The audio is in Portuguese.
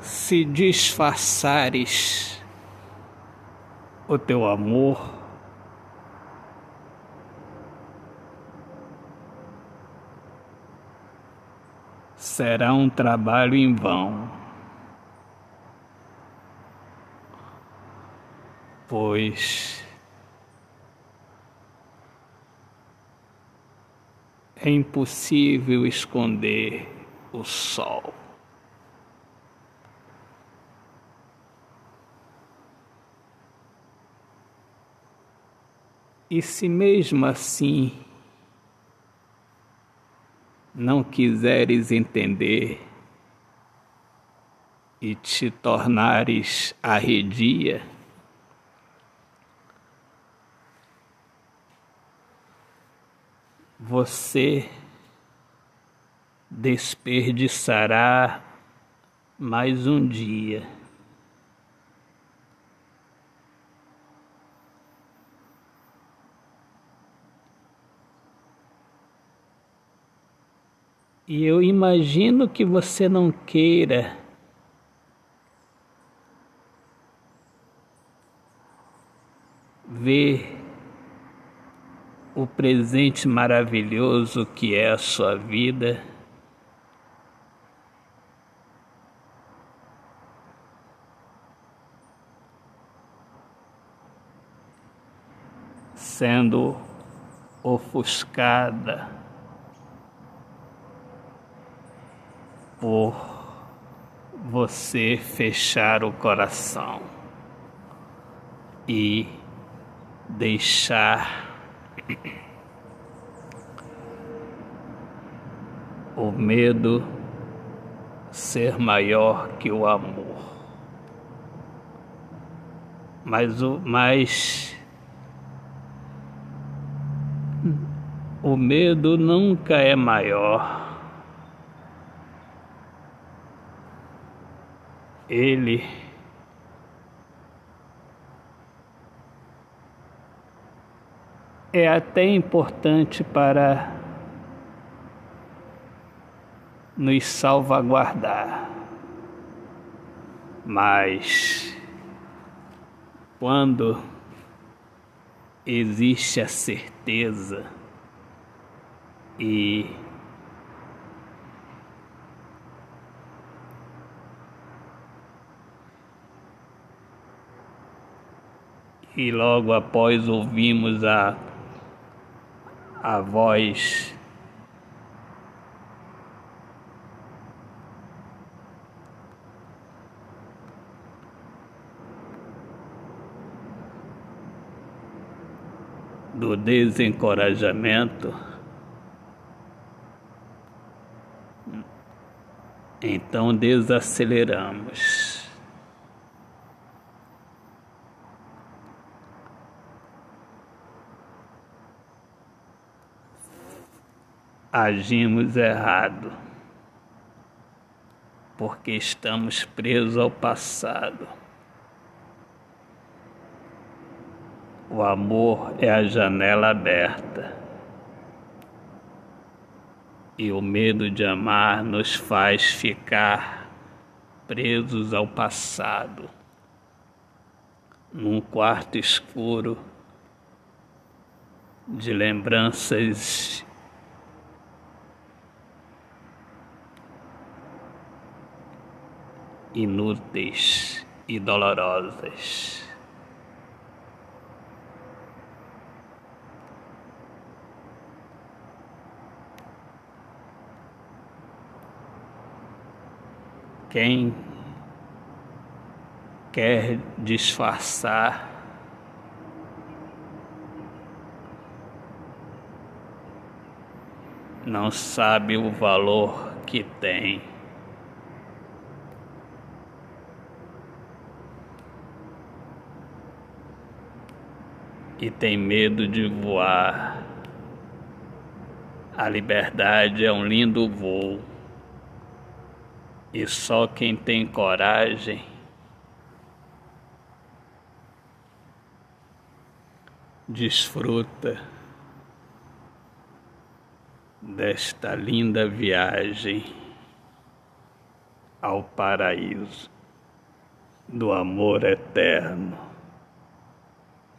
se disfarçares o teu amor, será um trabalho em vão, pois é impossível esconder o sol. E se mesmo assim não quiseres entender e te tornares arredia, você desperdiçará mais um dia. E eu imagino que você não queira ver o presente maravilhoso que é a sua vida. Sendo ofuscada por você fechar o coração e deixar o medo ser maior que o amor. Mas o mais o medo nunca é maior ele é até importante para nos salvaguardar, mas quando existe a certeza e e logo após ouvimos a, a voz do desencorajamento, então desaceleramos. Agimos errado, porque estamos presos ao passado. O amor é a janela aberta. E o medo de amar nos faz ficar presos ao passado, num quarto escuro de lembranças inúteis e dolorosas. Quem quer disfarçar não sabe o valor que tem. E tem medo de voar. A liberdade é um lindo voo e só quem tem coragem desfruta desta linda viagem. ao paraíso do amor eterno.